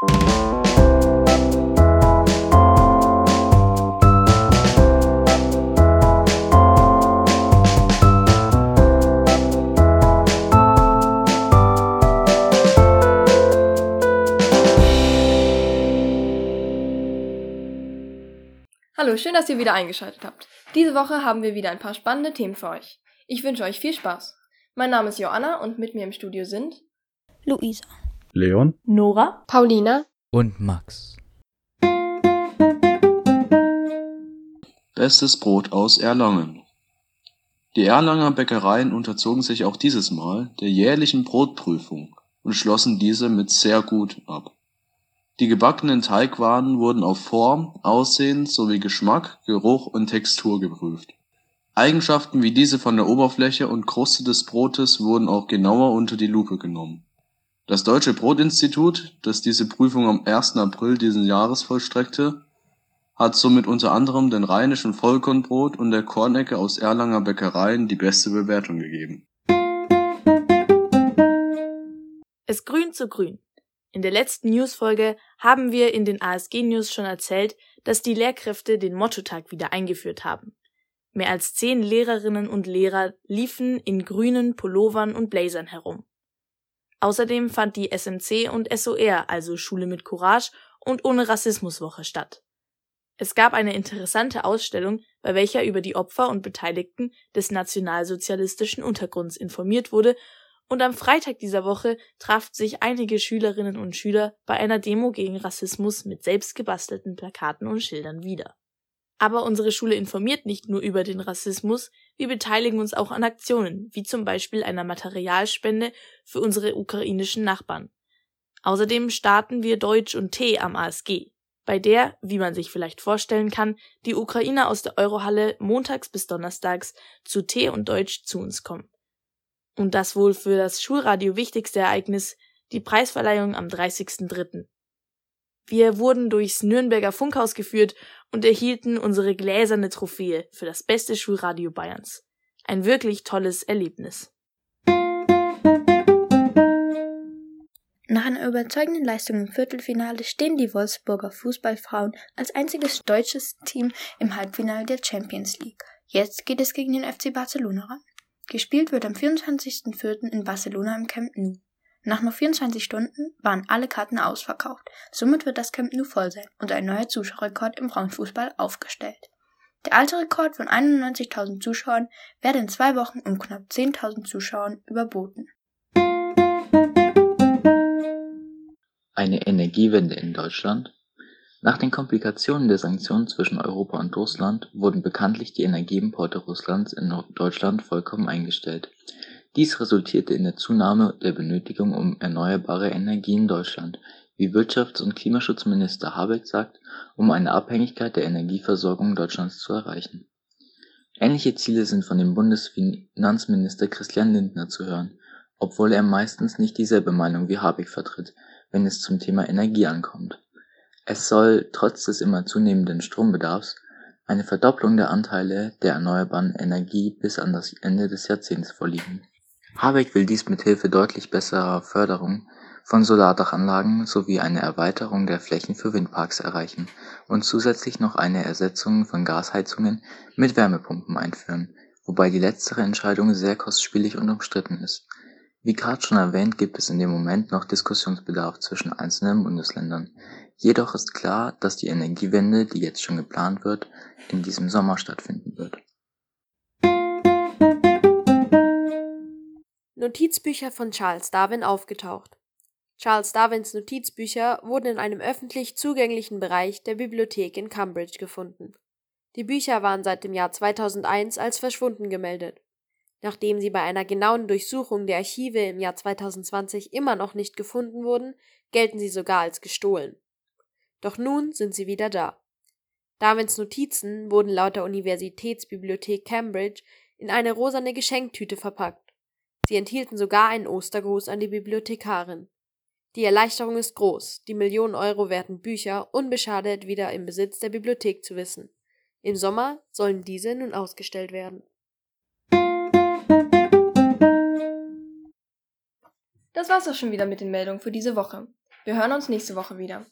Hallo, schön, dass ihr wieder eingeschaltet habt. Diese Woche haben wir wieder ein paar spannende Themen für euch. Ich wünsche euch viel Spaß. Mein Name ist Joanna und mit mir im Studio sind Luisa, Leon, Nora, Paulina und Max. Bestes Brot aus Erlangen. Die Erlanger Bäckereien unterzogen sich auch dieses Mal der jährlichen Brotprüfung und schlossen diese mit sehr gut ab. Die gebackenen Teigwaren wurden auf Form, Aussehen sowie Geschmack, Geruch und Textur geprüft. Eigenschaften wie diese von der Oberfläche und Kruste des Brotes wurden auch genauer unter die Lupe genommen. Das Deutsche Brotinstitut, das diese Prüfung am 1. April diesen Jahres vollstreckte, hat somit unter anderem den Rheinischen Vollkornbrot und der Kornecke aus Erlanger Bäckereien die beste Bewertung gegeben. Es grün zu grün. In der letzten Newsfolge haben wir in den ASG News schon erzählt, dass die Lehrkräfte den Mottotag wieder eingeführt haben. Mehr als zehn Lehrerinnen und Lehrer liefen in grünen Pullovern und Blazern herum. Außerdem fand die SMC und SOR, also Schule mit Courage und ohne Rassismuswoche statt. Es gab eine interessante Ausstellung, bei welcher über die Opfer und Beteiligten des nationalsozialistischen Untergrunds informiert wurde und am Freitag dieser Woche trafen sich einige Schülerinnen und Schüler bei einer Demo gegen Rassismus mit selbstgebastelten Plakaten und Schildern wieder. Aber unsere Schule informiert nicht nur über den Rassismus, wir beteiligen uns auch an Aktionen, wie zum Beispiel einer Materialspende für unsere ukrainischen Nachbarn. Außerdem starten wir Deutsch und Tee am ASG, bei der, wie man sich vielleicht vorstellen kann, die Ukrainer aus der Eurohalle montags bis donnerstags zu Tee und Deutsch zu uns kommen und das wohl für das Schulradio wichtigste Ereignis, die Preisverleihung am 30.03. Wir wurden durchs Nürnberger Funkhaus geführt und erhielten unsere gläserne Trophäe für das beste Schulradio Bayerns. Ein wirklich tolles Erlebnis. Nach einer überzeugenden Leistung im Viertelfinale stehen die Wolfsburger Fußballfrauen als einziges deutsches Team im Halbfinale der Champions League. Jetzt geht es gegen den FC Barcelona ran. Gespielt wird am 24.04. in Barcelona im Camp Nou. Nach nur 24 Stunden waren alle Karten ausverkauft. Somit wird das Camp Nou voll sein und ein neuer Zuschauerrekord im Frauenfußball aufgestellt. Der alte Rekord von 91.000 Zuschauern werde in zwei Wochen um knapp 10.000 Zuschauern überboten. Eine Energiewende in Deutschland nach den Komplikationen der Sanktionen zwischen Europa und Russland wurden bekanntlich die Energieimporte Russlands in Deutschland vollkommen eingestellt. Dies resultierte in der Zunahme der Benötigung um erneuerbare Energie in Deutschland, wie Wirtschafts und Klimaschutzminister Habeck sagt, um eine Abhängigkeit der Energieversorgung Deutschlands zu erreichen. Ähnliche Ziele sind von dem Bundesfinanzminister Christian Lindner zu hören, obwohl er meistens nicht dieselbe Meinung wie Habeck vertritt, wenn es zum Thema Energie ankommt es soll trotz des immer zunehmenden Strombedarfs eine Verdopplung der Anteile der erneuerbaren Energie bis an das Ende des Jahrzehnts vorliegen. Habeck will dies mit Hilfe deutlich besserer Förderung von Solardachanlagen sowie eine Erweiterung der Flächen für Windparks erreichen und zusätzlich noch eine Ersetzung von Gasheizungen mit Wärmepumpen einführen, wobei die letztere Entscheidung sehr kostspielig und umstritten ist. Wie gerade schon erwähnt, gibt es in dem Moment noch Diskussionsbedarf zwischen einzelnen Bundesländern. Jedoch ist klar, dass die Energiewende, die jetzt schon geplant wird, in diesem Sommer stattfinden wird. Notizbücher von Charles Darwin aufgetaucht. Charles Darwins Notizbücher wurden in einem öffentlich zugänglichen Bereich der Bibliothek in Cambridge gefunden. Die Bücher waren seit dem Jahr 2001 als verschwunden gemeldet. Nachdem sie bei einer genauen Durchsuchung der Archive im Jahr 2020 immer noch nicht gefunden wurden, gelten sie sogar als gestohlen. Doch nun sind sie wieder da. Darwins Notizen wurden laut der Universitätsbibliothek Cambridge in eine rosane Geschenktüte verpackt. Sie enthielten sogar einen Ostergruß an die Bibliothekarin. Die Erleichterung ist groß, die Millionen Euro werten Bücher unbeschadet wieder im Besitz der Bibliothek zu wissen. Im Sommer sollen diese nun ausgestellt werden. Das war's auch schon wieder mit den Meldungen für diese Woche. Wir hören uns nächste Woche wieder.